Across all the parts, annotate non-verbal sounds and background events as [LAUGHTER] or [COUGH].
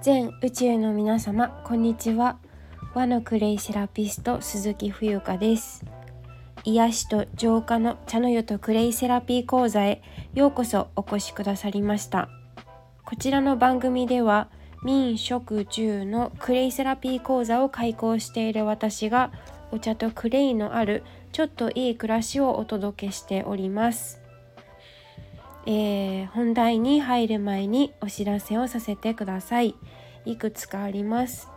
全宇宙の皆様こんにちは。和のクレイセラピスト鈴木冬香です。癒しと浄化の茶の湯とクレイセラピー講座へようこそお越しくださりました。こちらの番組では民食住のクレイセラピー講座を開講している私がお茶とクレイのあるちょっといい暮らしをお届けしております。えー、本題に入る前にお知らせをさせてください。いくつかあります。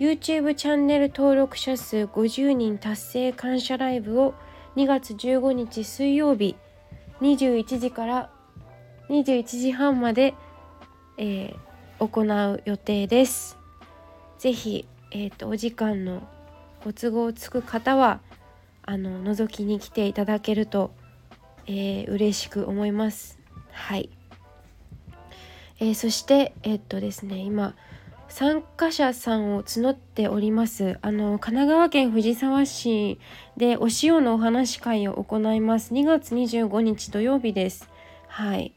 YouTube チャンネル登録者数50人達成感謝ライブを2月15日水曜日21時から21時半まで、えー、行う予定です。ぜひ、えーと、とお時間のご都合つく方はあの覗きに来ていただけるとえー、嬉しく思います。はい、えー、そしてえー、っとですね今参加者さんを募っております。あの神奈川県藤沢市でお塩のお話会を行います。2月25日土曜日です。はい。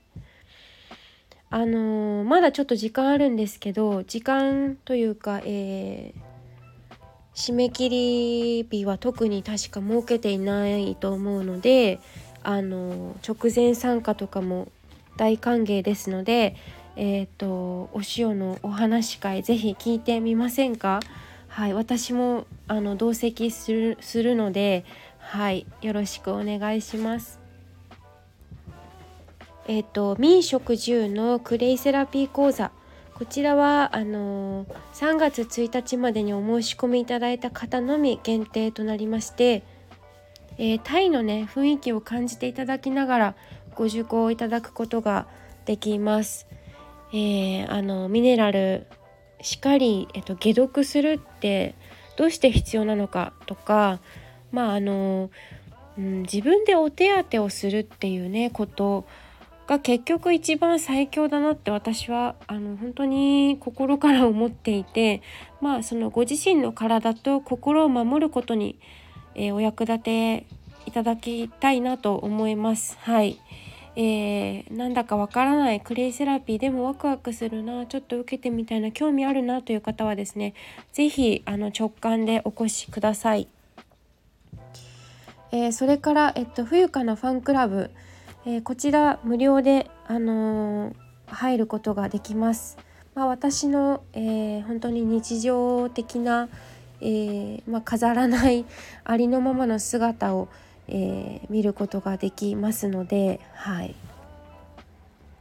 あのー、まだちょっと時間あるんですけど時間というか、えー、締め切り日は特に確か設けていないと思うのであの直前参加とかも大歓迎ですので、えーと、お塩のお話会ぜひ聞いてみませんか？はい私もあの同席するするのではいよろしくお願いします。えっ、ー、と民食住のクレイセラピー講座こちらはあのー、3月1日までにお申し込みいただいた方のみ限定となりましてえー、タイのね雰囲気を感じていただきながらご受講いただくことができます。えー、あのミネラルしっかり、えっと、解毒するってどうして必要なのかとかまああの、うん、自分でお手当てをするっていうねことが結局一番最強だなって私はあの本当に心から思っていてまあそのご自身の体と心を守ることにえー、お役立ていただきたいなと思います。はい。えー、なんだかわからないクレイセラピーでもワクワクするなちょっと受けてみたいな興味あるなという方はですね是非あの直感でお越しください。えー、それから、えっと、冬香のファンクラブ、えー、こちら無料で、あのー、入ることができます。まあ、私の、え本当に日常的な、えー、まあ、飾らないありのままの姿を、えー、見ることができますので、はい、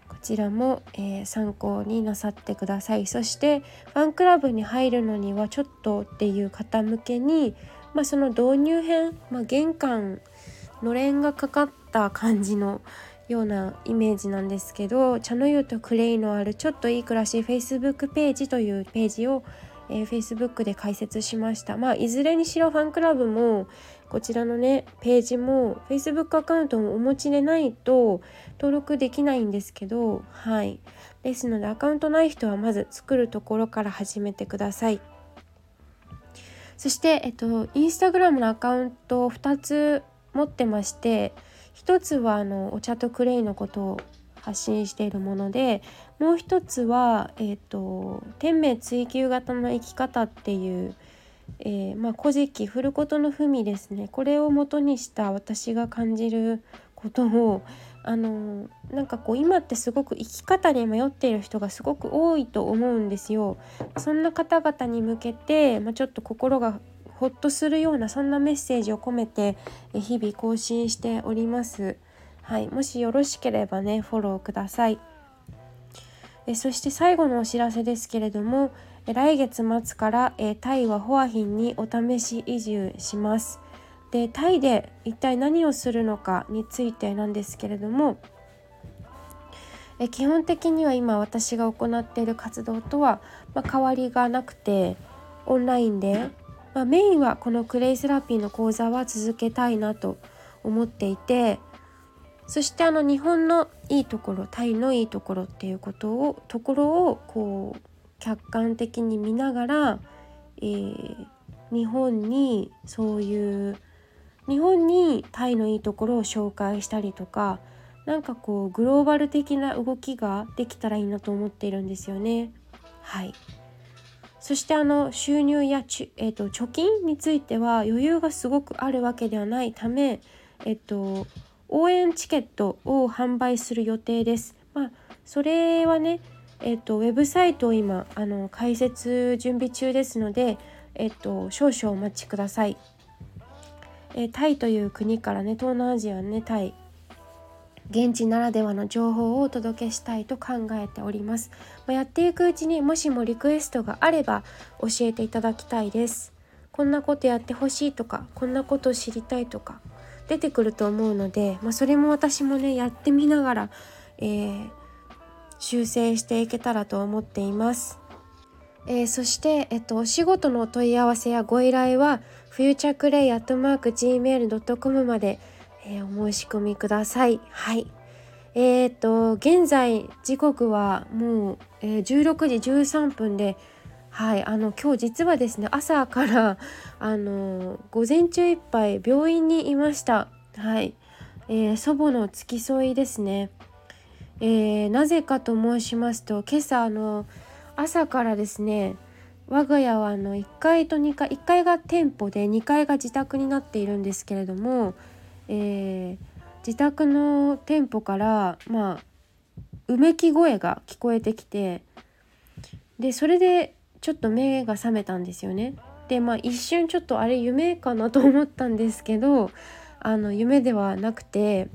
こちらも、えー、参考になさってください。そしてファンクラブに入るのにはちょっとっていう方向けに、まあ、その導入編、まあ、玄関のれんがかかった感じのようなイメージなんですけど茶の湯とクレイのあるちょっといい暮らし Facebook ページというページをえー、Facebook で解説しました。まあ、いずれにしろファンクラブもこちらのねページも Facebook アカウントもお持ちでないと登録できないんですけどはいですのでアカウントない人はまず作るところから始めてください。そして、えっと、インスタグラムのアカウントを2つ持ってまして1つはあのお茶とクレイのことを発信しているものでもう一つは、えーと、天命追求型の生き方っていう、えー、まあ、古事記「振ることの文」ですねこれを元にした私が感じることをあのなんかこう今ってすごく生き方に迷っている人がすごく多いと思うんですよ。そんな方々に向けて、まあ、ちょっと心がほっとするようなそんなメッセージを込めて日々更新しております。はい、もしよろしければねフォローください。えそして最後のお知らせですけれども来月末からえタイはホアヒンにお試し移住します。でタイで一体何をするのかについてなんですけれどもえ基本的には今私が行っている活動とは、まあ、変わりがなくてオンラインで、まあ、メインはこのクレイセラピーの講座は続けたいなと思っていてそしてあの日本のいいところタイのいいところっていうことをところをこう客観的に見ながら、えー、日本にそういう日本にタイのいいところを紹介したりとかなんかこうグローバル的な動きができたらいいなと思っているんですよね。はいそしてあの収入やち、えーと、貯金については余裕がすごくあるわけではないため、えっ、ー、と、応援チケットを販売する予定です。まあ、それはね、えっ、と、ウェブサイトを今あの開設準備中ですので、えっ、と、少々お待ちください。えタイという国からね東南アジアねタイ現地ならではの情報をお届けしたいと考えております、まあ、やっていくうちにもしもリクエストがあれば教えていただきたいですこんなことやってほしいとかこんなこと知りたいとか出てくると思うので、まあ、それも私もねやってみながら、えー、修正していけたらと思っていますえー、そして、えっと、お仕事のお問い合わせやご依頼は、フューチャークレイアットマーク Gmail.com まで、えー、お申し込みください。はい。えー、っと、現在、時刻はもう、えー、16時13分で、はい、あの今日実はですね朝から [LAUGHS] あの午前中いっぱい病院にいました。はい、えー、祖母の付き添いですね。えー、なぜかと申しますと今朝あの朝からですね我が家はあの1階と2階1階が店舗で2階が自宅になっているんですけれども、えー、自宅の店舗からまあうめき声が聞こえてきてでそれでちょっと目が覚めたんですよね。でまあ一瞬ちょっとあれ夢かなと思ったんですけどあの夢ではなくて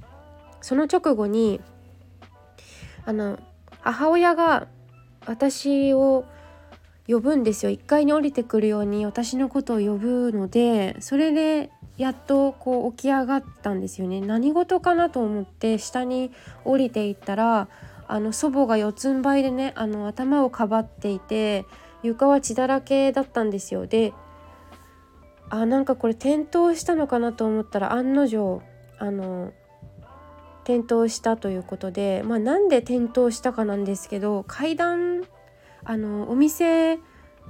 その直後にあの母親が私を呼ぶんですよ1階に降りてくるように私のことを呼ぶのでそれでやっとこう起き上がったんですよね何事かなと思って下に降りていったらあの祖母が四つん這いでねあの頭をかばっていて床は血だらけだったんですよ。であなんかこれ転倒したのかなと思ったら案の定あの転倒したということで、まあ、なんで転倒したかなんですけど階段あのお店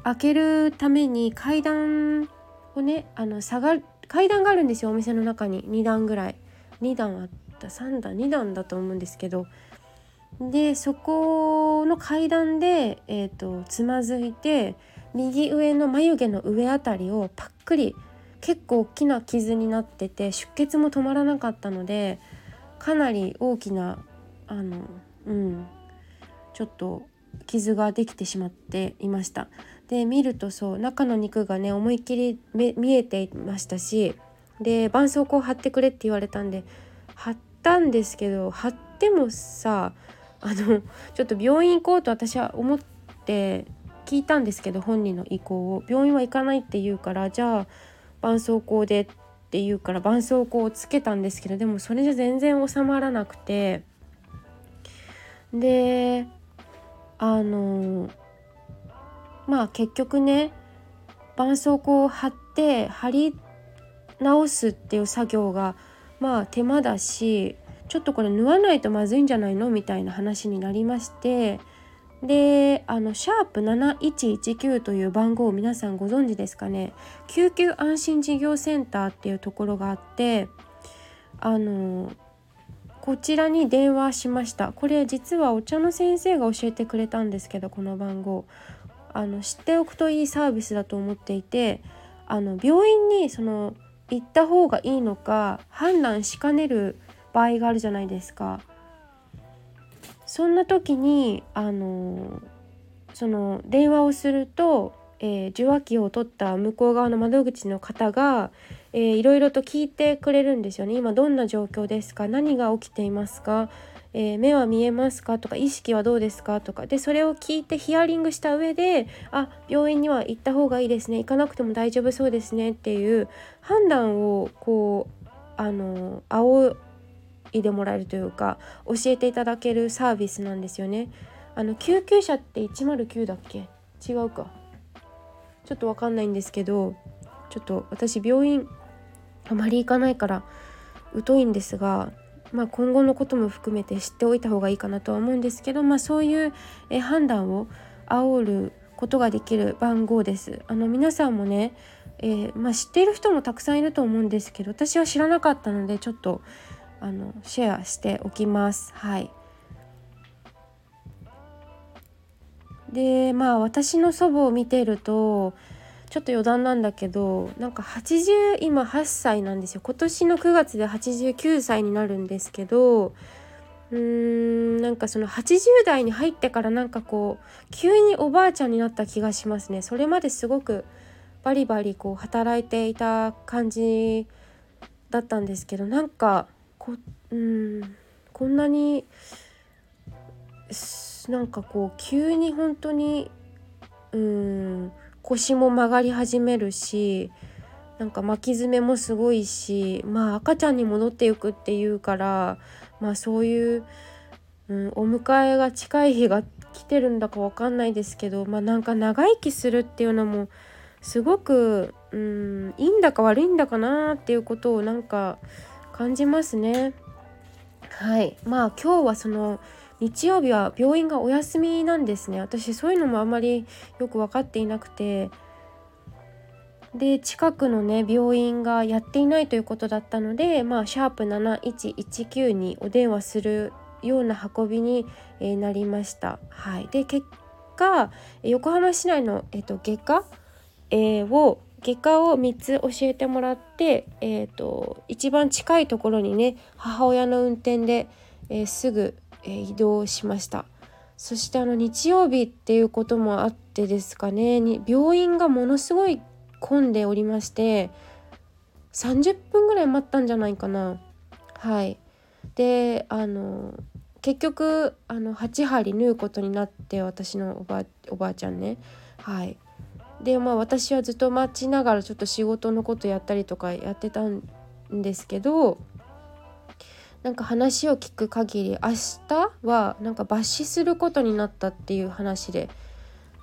開けるために階段をねあの下がる階段があるんですよお店の中に。2段ぐらい。2段あった3段2段だと思うんですけどでそこの階段で、えーと、つまずいて右上の眉毛の上あたりをパックリ結構大きな傷になってて出血も止まらなかったのでかなり大きなあのうんちょっと傷ができてしまっていました。で見るとそう中の肉がね思いっきり見えていましたしで絆創膏貼ってくれって言われたんで貼ったんですけど貼ってもさあのちょっと病院行こうと私は思って聞いたんですけど本人の意向を。病院は行かないって言うからじゃあ絆創膏でって言うから絆創膏をつけたんですけどでもそれじゃ全然収まらなくて。であのまあ結局ね絆創膏を貼って貼り直すっていう作業がまあ手間だしちょっとこれ縫わないとまずいんじゃないのみたいな話になりましてであのシャープ7119という番号を皆さんご存知ですかね。救急安心事業センターっていうところがあってあのこちらに電話しました。これ実はお茶の先生が教えてくれたんですけどこの番号。あの知っておくといいサービスだと思っていてあの病院にその行った方がいいのか判断しかねる場合があるじゃないですか。そんな時にあのその電話をすると、えー、受話器を取った向こう側の窓口の方が、えー、いろいろと聞いてくれるんですよね。今どんな状況ですか？何が起きていますか、えー、目は見えますか？とか意識はどうですか？とか。でそれを聞いてヒアリングした上であ病院には行った方がいいですね。行かなくても大丈夫そうですね。っていう判断をこうあの仰いでもらえるというか教えていただけるサービスなんですよね。あの救急車って109だっけ？違うかちょっと分かんないんですけどちょっと私病院あまり行かないから疎いんですが、まあ、今後のことも含めて知っておいた方がいいかなとは思うんですけど、まあ、そういうえ判断を煽ることができる番号です。あの皆さんもね、えー、まあ、知っている人もたくさんいると思うんですけど私は知らなかったのでちょっとあのシェアしておきます。はい。でまあ私の祖母を見てるとちょっと余談なんだけどなんか80今8歳なんですよ。今年の9月で89歳になるんですけどうーんなんかその80代に入ってからなんかこう急におばあちゃんになった気がしますね。それまですごくバリバリこう働いていた感じだったんですけどなんかこうん。こんなになんかこう急に本当にうん。腰も曲がり始めるしなんか巻き爪もすごいしまあ赤ちゃんに戻っていくっていうからまあそういう、うん、お迎えが近い日が来てるんだかわかんないですけどまあなんか長生きするっていうのもすごく、うん、いいんだか悪いんだかなっていうことをなんか感じますね。はいまあ今日はその日曜日は病院がお休みなんですね私そういうのもあんまりよく分かっていなくてで近くのね病院がやっていないということだったのでまあシャープ7119にお電話するような運びにえなりました。はい、で結果横浜市内の、えっと、外科、えー、を外科を3つ教えてもらって、えーと、一番近いところにね母親の運転で、えー、すぐえー、移動しました。そしてあの日曜日っていうこともあってですかねに病院がものすごい混んでおりまして30分ぐらい待ったんじゃないかな。はい。であの結局あの8針縫うことになって私のおばあちゃんね。はい。でまあ私はずっと待ちながらちょっと仕事のことやったりとかやってたんですけどなんか話を聞く限り明日はなんか抜歯することになったっていう話で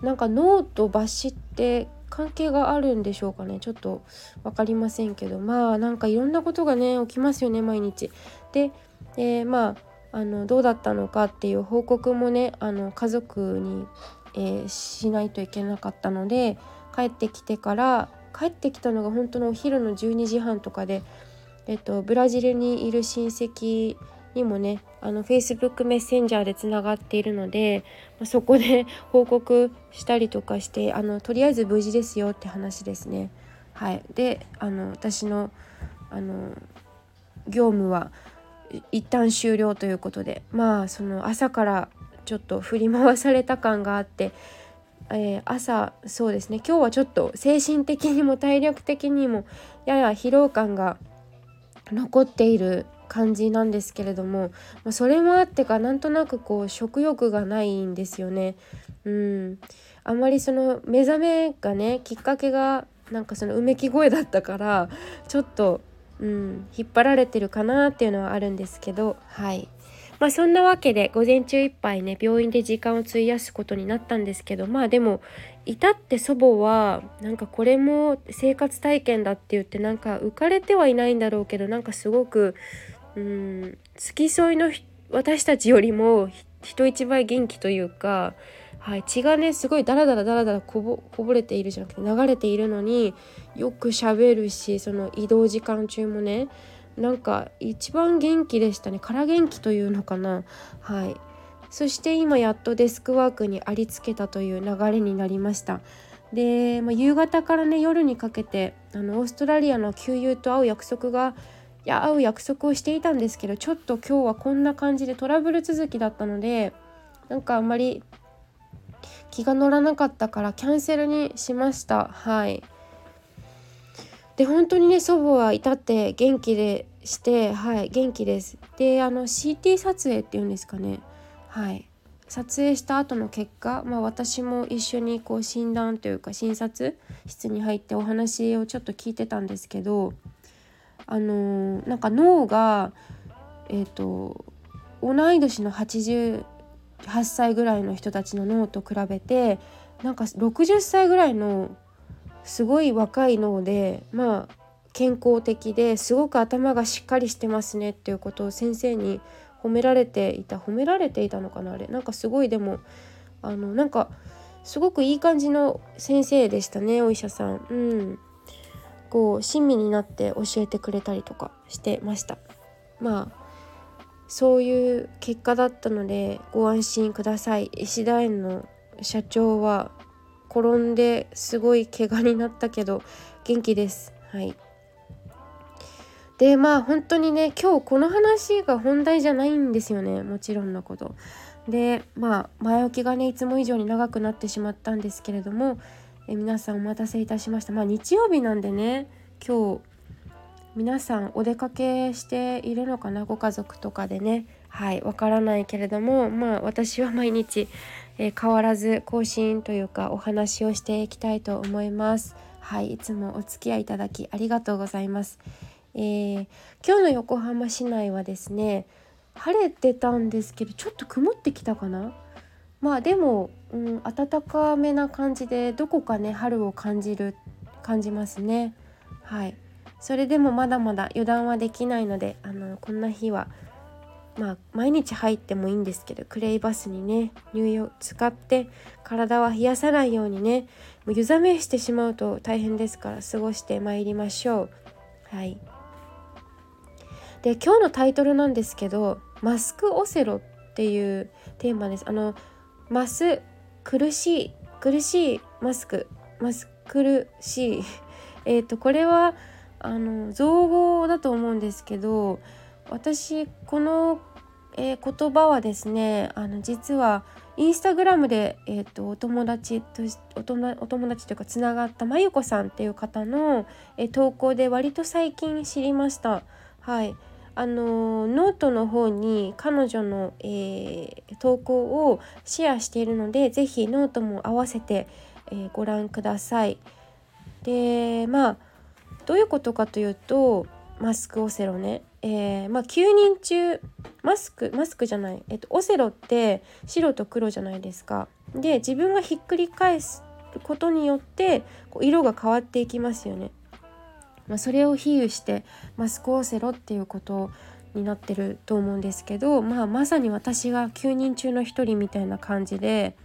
なんか脳と抜歯って関係があるんでしょうかね？ちょっと分かりませんけどまあなんかいろんなことがね起きますよね毎日。で、えー、まああのどうだったのかっていう報告もねあの家族に、えー、しないといけなかったので帰ってきてから帰ってきたのが本当のお昼の12時半とかでえっと、ブラジルにいる親戚にもねあの Facebook メッセンジャーでつながっているので、そこで [LAUGHS] 報告したりとかしてあのとりあえず無事ですよって話ですね。はい、であの私のあの業務は一旦終了ということでまあその朝からちょっと振り回された感があって、えー、朝そうですね。今日はちょっと精神的にも体力的にもやや疲労感が残っている感じなんですけれども、ま、それもあってかなんとなくこう食欲がないんですよね。うん、あんまりその目覚めがねきっかけがなんかそのうめき声だったからちょっと、うん、引っ張られてるかなっていうのはあるんですけどはい。まあそんなわけで午前中いっぱいね病院で時間を費やすことになったんですけどまあでも至って祖母はなんかこれも生活体験だって言ってなんか浮かれてはいないんだろうけどなんかすごくうん付き添いの私たちよりも人一倍元気というか、はい、血がねすごいダラダラダラダラこぼこぼれているじゃなくて流れているのによくしゃべるしその移動時間中もねなんか一番元気でしたね。空元気というのかな。はい。そして今やっとデスクワークにありつけたという流れになりました。で、まあ、夕方からね夜にかけてあのオーストラリアの旧友と会う約束がいや会う約束をしていたんですけどちょっと今日はこんな感じでトラブル続きだったのでなんかあんまり気が乗らなかったからキャンセルにしました。はい。で本当にね祖母は至って元気でしてはい元気です。であの CT 撮影っていうんですかね。はい。撮影した後の結果、まあ、私も一緒にこう診断というか診察室に入ってお話をちょっと聞いてたんですけどあのー、なんか脳がえっ、ー、と同い年の88歳ぐらいの人たちの脳と比べてなんか60歳ぐらいのすごい若い脳でまあ健康的ですごく頭がしっかりしてますねっていうことを先生に褒められていた。褒められていたのかなあれ。なんかすごいでもあのなんかすごくいい感じの先生でしたねお医者さん。うん。こう親身になって教えてくれたりとかしてました。まあそういう結果だったのでご安心ください。石田園の社長は転んですごい怪我になったけど元気です。はい。でまあ本当にね今日この話が本題じゃないんですよね。もちろんのこと。でまあ前置きがねいつも以上に長くなってしまったんですけれどもえ皆さんお待たせいたしました。まあ日曜日なんでね今日皆さんお出かけしているのかな？ご家族とかでね。はいわからないけれどもまあ私は毎日、えー、変わらず更新というかお話をしていきたいと思います。はいいつもお付き合いいただきありがとうございます、えー、今日の横浜市内はですね晴れてたんですけどちょっと曇ってきたかな？まあでも、うん、暖かめな感じでどこかね春を感じる感じますね。はい。それでもまだまだ油断はできないのであのこんな日はまあ毎日入ってもいいんですけどクレイバスにね入浴使って体は冷やさないようにねもう湯冷めしてしまうと大変ですから過ごしてまいりましょう。はい。で今日のタイトルなんですけどマスクオセロっていうテーマです。あのマス苦しい苦しいマスクマス苦しい。[LAUGHS] えっ、とこれはあの造語だと思うんですけど私この、えー、言葉はですねあの実はインスタグラムで、えーと、お友達とおお友達というかつながったまゆこさんっていう方の、えー、投稿で割と最近知りました。はいあのノートの方に彼女の、えー、投稿をシェアしているので是非ノートも合わせて、えー、ご覧ください。でまあどういうことかというとマスクオセロね、えー、まあ、9人中マスクマスクじゃない、えっと、オセロって白と黒じゃないですか。で自分がひっくり返すことによってこう色が変わっていきますよね。まあ、それを比喩してマスクオセロっていうことになってると思うんですけど、まあ、まさに私が9人中の1人みたいな感じで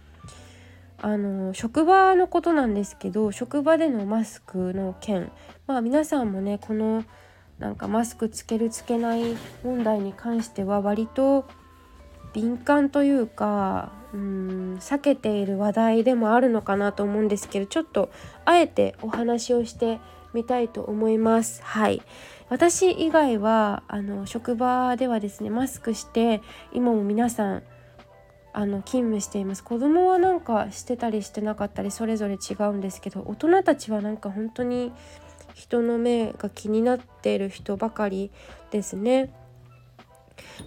あの職場のことなんですけど職場でのマスクの件まあ皆さんもねこのなんかマスクつけるつけない問題に関しては割と敏感というかうん避けている話題でもあるのかなと思うんですけどちょっとあえてお話をしてみたいと思います。はい私以外はあの職場ではですねマスクして今も皆さんあの勤務しています子供はなんかしてたりしてなかったりそれぞれ違うんですけど大人たちはなんか本当に人の目が気になっている人ばかりですね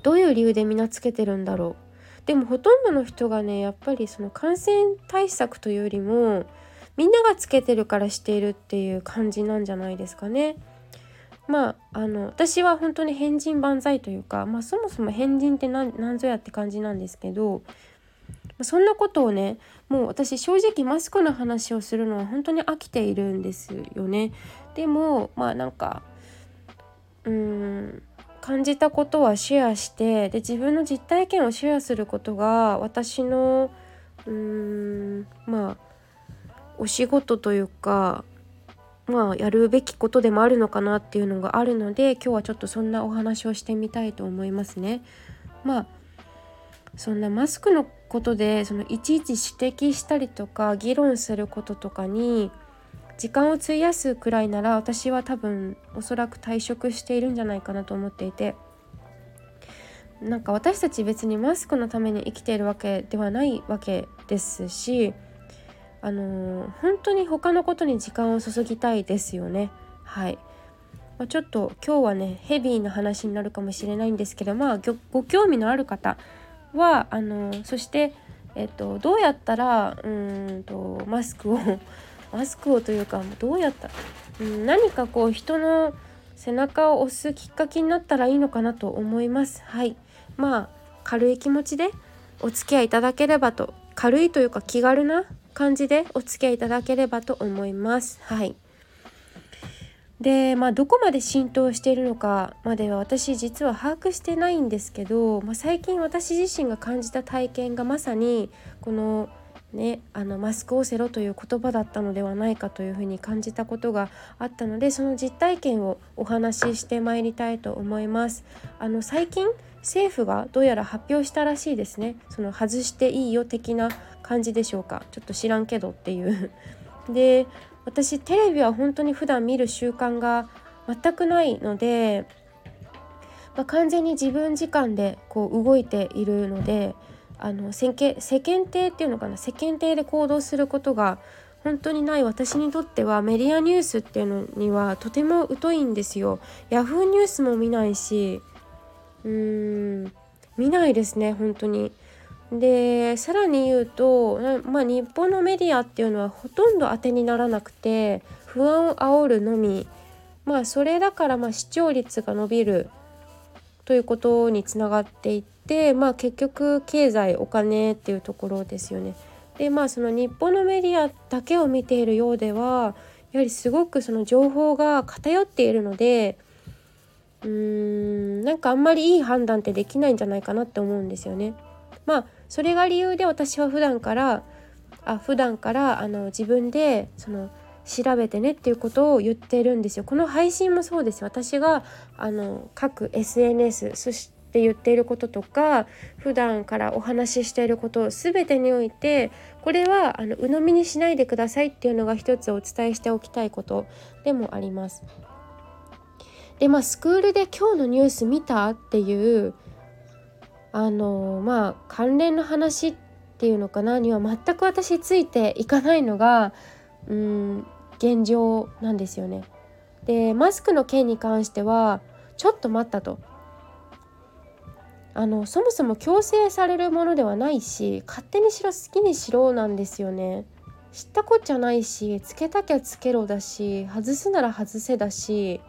どういう理由でみんなつけてるんだろうでもほとんどの人がねやっぱりその感染対策というよりもみんながつけてるからしているっていう感じなんじゃないですかね。まああの私は本当に変人万歳というか、まあ、そもそも変人って何ぞやって感じなんですけどそんなことをねもう私正直マスクの話をするのは本当に飽きているんですよね。でもまあなんかうーん感じたことはシェアしてで自分の実体験をシェアすることが私のうーんまあお仕事というかまあやるべきことでもあるのかなっていうのがあるので今日はちょっとそんなお話をしてみたいと思いますね。まあそんなマスクのことでそのいちいち指摘したりとか議論することとかに時間を費やすくらいなら私は多分おそらく退職しているんじゃないかなと思っていて。なんか私たち別にマスクのために生きているわけではないわけですしあの、本当に他のことに時間を注ぎたいですよね。はい、まあ、ちょっと今日はねヘビーな話になるかもしれないんですけどまあご興味のある方はあの、そしてえっとどうやったらうんとマスクを [LAUGHS] マスクをというかどうやったうん何かこう人の背中を押すきっかけになったらいいのかなと思いますはいまあ軽い気持ちでお付き合いいただければと軽いというか気軽な感じでお付き合いいただければと思います。はい。で、まあ、どこまで浸透しているのかまでは私実は把握してないんですけど、まあ、最近私自身が感じた体験がまさにこのね、あのマスクオセロという言葉だったのではないかというふうに感じたことがあったのでその実体験をお話ししてまいりたいと思います。あの最近政府がどうやら発表したらしいですね。その外していいよ的な感じでしょうか。ちょっと知らんけどっていう。で私テレビは本当に普段見る習慣が全くないので、まあ、完全に自分時間でこう動いているのであの世間世間体っていうのかな世間体で行動することが本当にない私にとってはメディアニュースっていうのにはとても疎いんですよ。ヤフーニュースも見ないしうーん見ないですね本当に。でさらに言うと、まあ、日本のメディアっていうのはほとんど当てにならなくて不安を煽るのみまあそれだからまあ視聴率が伸びるということにつながっていってまあ結局経済お金っていうところですよね。でまあその日本のメディアだけを見ているようではやはりすごくその情報が偏っているのでうーんなんかあんまりいい判断ってできないんじゃないかなって思うんですよね。まあそれが理由で私は普段からあ普段からあの自分でその調べてねっていうことを言ってるんですよ。この配信もそうです私があの各 SNS そして言っていることとか普段からお話ししていること全てにおいてこれはあの鵜呑みにしないでくださいっていうのが一つお伝えしておきたいことでもあります。でまあスクールで今日のニュース見たっていうあのまあ関連の話っていうのかなには全く私ついていかないのがうん現状なんですよね。でマスクの件に関してはちょっと待ったと。あのそもそも強制されるものではないし勝手にしろ好きにしろなんですよね。知ったこっちゃないしつけたきゃつけろだし外すなら外せだし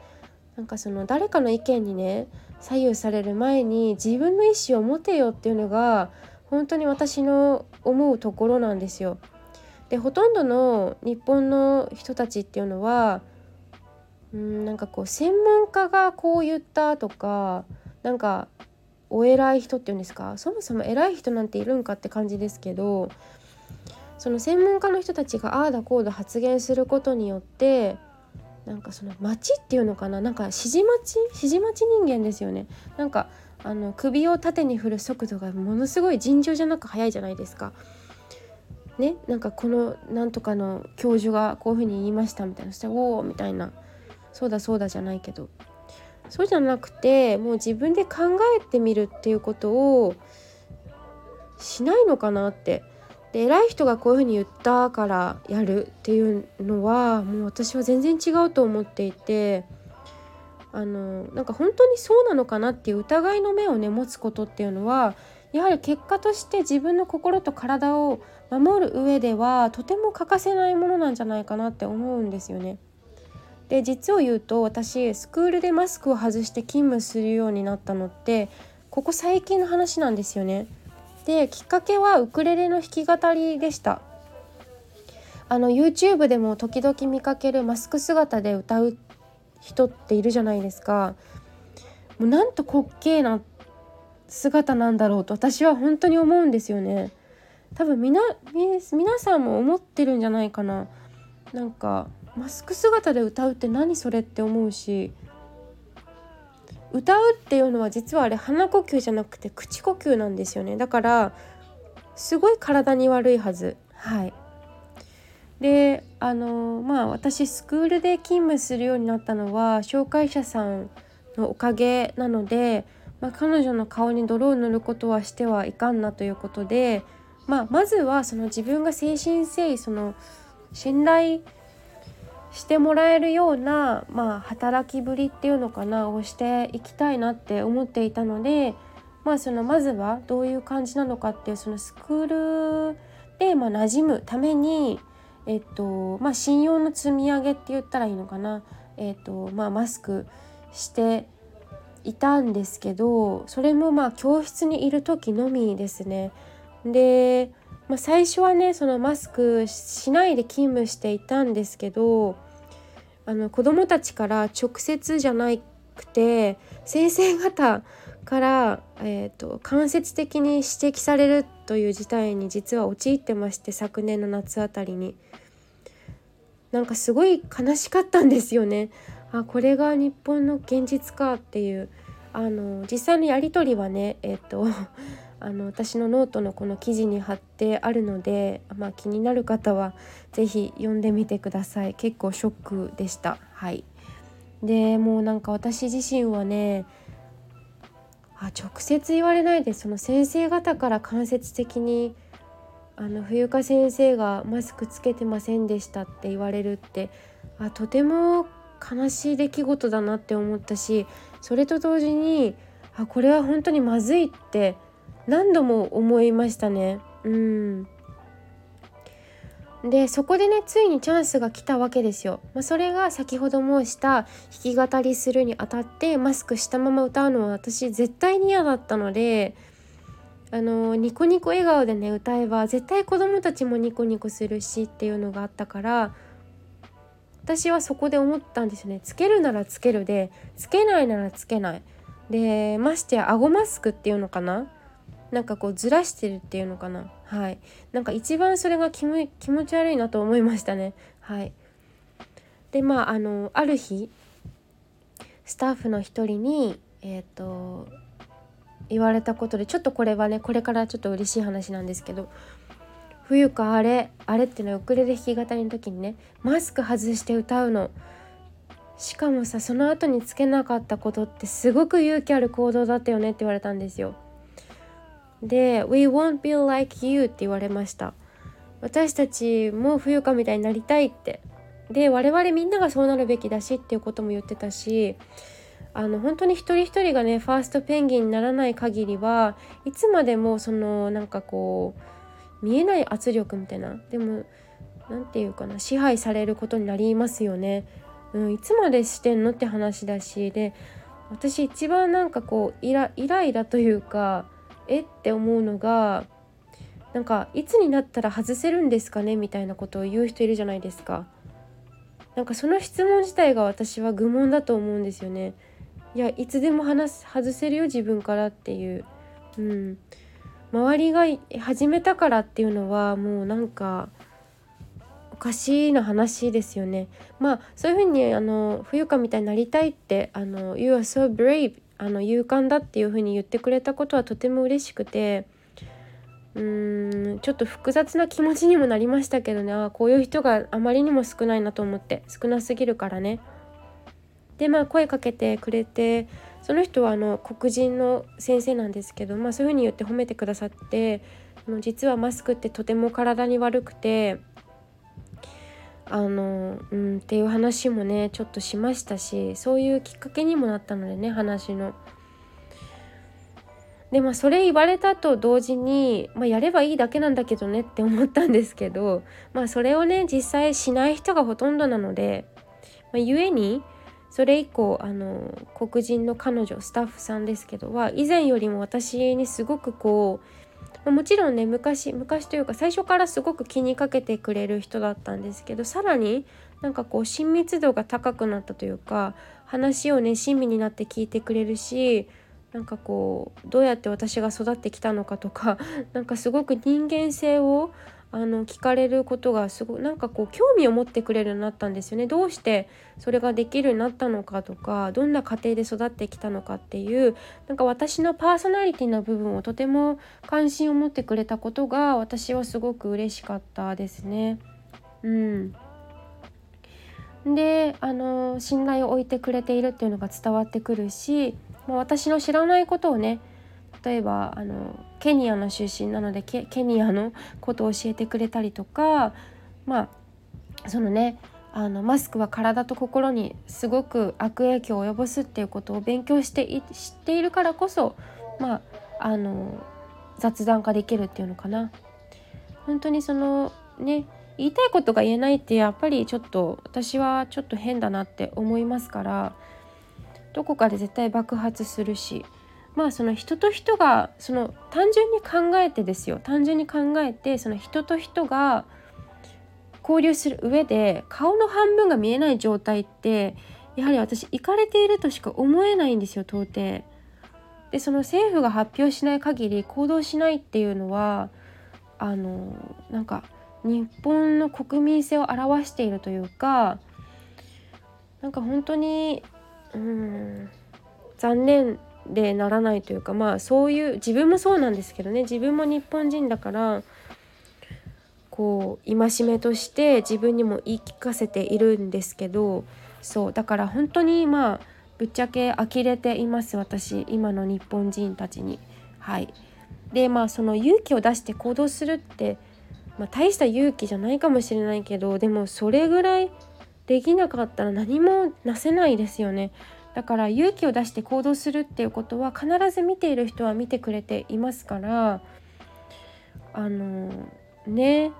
なんかその誰かの意見にね左右される前に自分の意思を持てよっていうのが本当に私の思うところなんですよ。でほとんどの日本の人たちっていうのはうんなんかこう専門家がこう言ったとかなんかお偉い人っていうんですかそもそも偉い人なんているんかって感じですけどその専門家の人たちがああだこうだ発言することによってなんかその町っていうのかななんか指示待ち？指示待ち人間ですよね。なんかあの首を縦に振る速度がものすごい尋常じゃなく速いじゃないですか。ね？なんかこのなんとかの教授がこういうふうに言いましたみたいな。そしたら「おお」みたいな「そうだそうだ」じゃないけど。そうじゃなくてもう自分で考えてみるっていうことをしないのかなって。で偉い人がこういうふうに言ったからやるっていうのはもう私は全然違うと思っていてあのなんか本当にそうなのかなっていう疑いの目をね持つことっていうのはやはり結果として自分の心と体を守る上ではとても欠かせないものなんじゃないかなって思うんですよね。で実を言うと私スクールでマスクを外して勤務するようになったのってここ最近の話なんですよね。できっかけはウクレレの弾き語りでした。あの YouTube でも時々見かけるマスク姿で歌う人っているじゃないですか。もうなんと滑稽な姿なんだろうと私は本当に思うんですよね。多分みな皆さんも思ってるんじゃないかな。なんかマスク姿で歌うって何それって思うし。歌うっていうのは実はあれ鼻呼吸じゃなくて口呼吸なんですよね。だからすごい体に悪いはず。はい。であのまあ私スクールで勤務するようになったのは紹介者さんのおかげなので、まあ、彼女の顔に泥を塗ることはしてはいかんなということで、まあ、まずはその自分が誠心誠意その信頼してもらえるような、まあ、働きぶりっていうのかなをしていきたいなって思っていたので、まあ、そのまずはどういう感じなのかっていうそのスクールで、まあ、馴染むために、えっとまあ、信用の積み上げって言ったらいいのかな、えっとまあ、マスクしていたんですけどそれもまあ教室にいる時のみですね。で、まあ、最初はねそのマスクしないで勤務していたんですけどあの子どもたちから直接じゃなくて先生方から、えーと、間接的に指摘されるという事態に実は陥ってまして昨年の夏あたりに。なんかすごい悲しかったんですよね。あこれが日本の現実かっていう。あの実際のやり取りはねえっ、ー、とあの私のノートのこの記事に貼ってあるので、まあ、気になる方は是非読んでみてください。結構ショックでした。はい。でもうなんか私自身はねあ直接言われないでその先生方から間接的にあの冬香先生がマスクつけてませんでしたって言われるってあとても悲しい出来事だなって思ったしそれと同時にあこれは本当にまずいって何度も思いましたね。うんでそこでねついにチャンスが来たわけですよ。まあ、それが先ほど申した弾き語りするにあたってマスクしたまま歌うのは私絶対に嫌だったのであのニコニコ笑顔でね歌えば絶対子供たちもニコニコするしっていうのがあったから私はそこで思ったんですよねつけるならつけるでつけないならつけないでましてや顎マスクっていうのかななんかこうずらしてるっていうのかな。はい。なんか一番それが気持ち悪いなと思いましたね。はい。でまああのある日スタッフの一人にえっ、ー、と言われたことでちょっとこれはねこれからちょっと嬉しい話なんですけど冬かあれあれっていうのはウクレレ弾き語りの時にねマスク外して歌うの。しかもさその後につけなかったことってすごく勇気ある行動だったよねって言われたんですよ。で「We won't be like you」って言われました私たちも冬香みたいになりたいってで我々みんながそうなるべきだしっていうことも言ってたしあの本当に一人一人がねファーストペンギンにならない限りはいつまでもそのなんかこう見えない圧力みたいなでも何て言うかな支配されることになりますよね。うん、いつまでしてんのって話だしで私一番なんかこうイライライラというかえ？って思うのがなんかいつになったら外せるんですかね？みたいなことを言う人いるじゃないですか。なんかその質問自体が私は愚問だと思うんですよね。いやいつでも話す外せるよ自分からっていう、うん、周りが始めたからっていうのはもうなんかおかしいな話ですよね。まあそういうふうにあの冬香みたいになりたいってあの「You are so brave」あの勇敢だっていうふうに言ってくれたことはとても嬉しくてうーんちょっと複雑な気持ちにもなりましたけどねあこういう人があまりにも少ないなと思って少なすぎるからね。でまあ声かけてくれてその人はあの黒人の先生なんですけど、まあ、そういうふうに言って褒めてくださって実はマスクってとても体に悪くてあの、うん、っていう話もねちょっとしましたしそういうきっかけにもなったのでね話の。でまあそれ言われたと同時に、まあ、やればいいだけなんだけどねって思ったんですけどまあそれをね実際しない人がほとんどなので、まあ、故にそれ以降あの黒人の彼女スタッフさんですけどは以前よりも私にすごくこうもちろんね昔昔というか最初からすごく気にかけてくれる人だったんですけどさらになんかこう親密度が高くなったというか話をね親身になって聞いてくれるしなんかこうどうやって私が育ってきたのかとか [LAUGHS] なんかすごく人間性をあの聞かれることがすごいなんかこう興味を持ってくれるようになったんですよねどうしてそれができるようになったのかとかどんな家庭で育ってきたのかっていうなんか私のパーソナリティの部分をとても関心を持ってくれたことが私はすごく嬉しかったですね。うん、であの信頼を置いてくれているっていうのが伝わってくるし、まあ、私の知らないことをね例えばあのケニアの出身なのでケニアのことを教えてくれたりとかまあそのねあのマスクは体と心にすごく悪影響を及ぼすっていうことを勉強してい知っているからこそまああの雑談ができるっていうのかな。本当にそのね言いたいことが言えないってやっぱりちょっと私はちょっと変だなって思いますからどこかで絶対爆発するしまあその人と人がその単純に考えてですよ単純に考えてその人と人が交流する上で顔の半分が見えない状態ってやはり私行かれているとしか思えないんですよ到底。でその政府が発表しない限り行動しないっていうのはあのなんか日本の国民性を表しているというかなんか本当にうん残念でならないというかまあそういう自分もそうなんですけどね自分も日本人だからこう戒めとして自分にも言い聞かせているんですけどそうだから本当にまあぶっちゃけ呆れています私今の日本人たちに。はいでまあその勇気を出して行動するって、まあ、大した勇気じゃないかもしれないけどでもそれぐらいできなかったら何もなせないですよね。だから勇気を出して行動するっていうことは必ず見ている人は見てくれていますからあのね。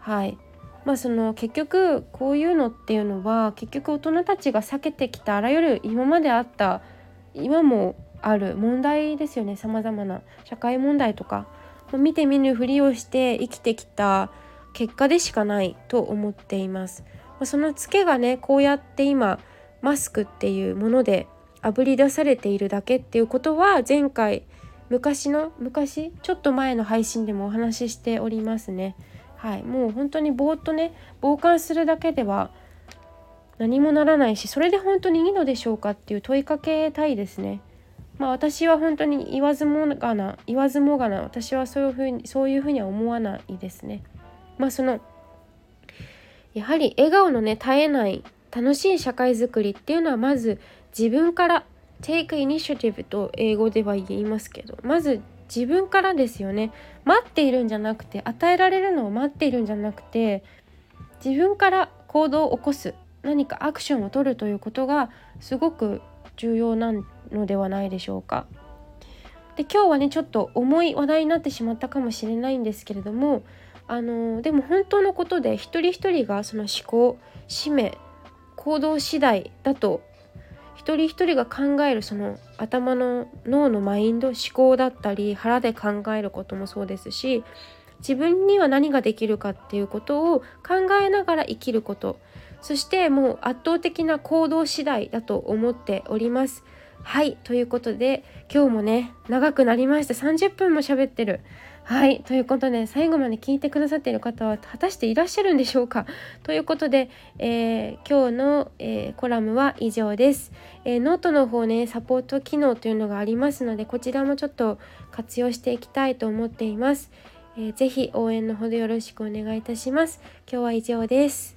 はい。まあその結局こういうのっていうのは結局大人たちが避けてきたあらゆる今まであった今もある問題ですよね。さまざまな社会問題とか見て見ぬふりをして生きてきた結果でしかないと思っています。そのツケがねこうやって今マスクっていうものであぶり出されているだけっていうことは前回昔の昔ちょっと前の配信でもお話ししておりますね。はい、もう本当にぼーっとね傍観するだけでは何もならないしそれで本当にいいのでしょうかっていう問いかけたいですね。まあ私は本当に言わずもがな言わずもがな私はそういうふうにそういうふうには思わないですね。まあそのやはり笑顔のね絶えない楽しい社会づくりっていうのはまず自分から take initiative と英語では言いますけどまず自分からですよね待っているんじゃなくて与えられるのを待っているんじゃなくて自分から行動を起こす何かアクションを取るということがすごく重要なのではないでしょうか。で今日はねちょっと重い話題になってしまったかもしれないんですけれどもあのでも本当のことで一人一人がその思考使命行動次第だと一人一人が考えるその頭の脳のマインド思考だったり腹で考えることもそうですし自分には何ができるかっていうことを考えながら生きることそしてもう圧倒的な行動次第だと思っております。はいということで今日もね長くなりました30分も喋ってる。はいということで最後まで聞いてくださっている方は果たしていらっしゃるんでしょうか？ということで、えー、今日の、えー、コラムは以上です、えー、ノートの方ねサポート機能というのがありますのでこちらもちょっと活用していきたいと思っています、えー、ぜひ応援のほどよろしくお願いいたします。今日は以上です。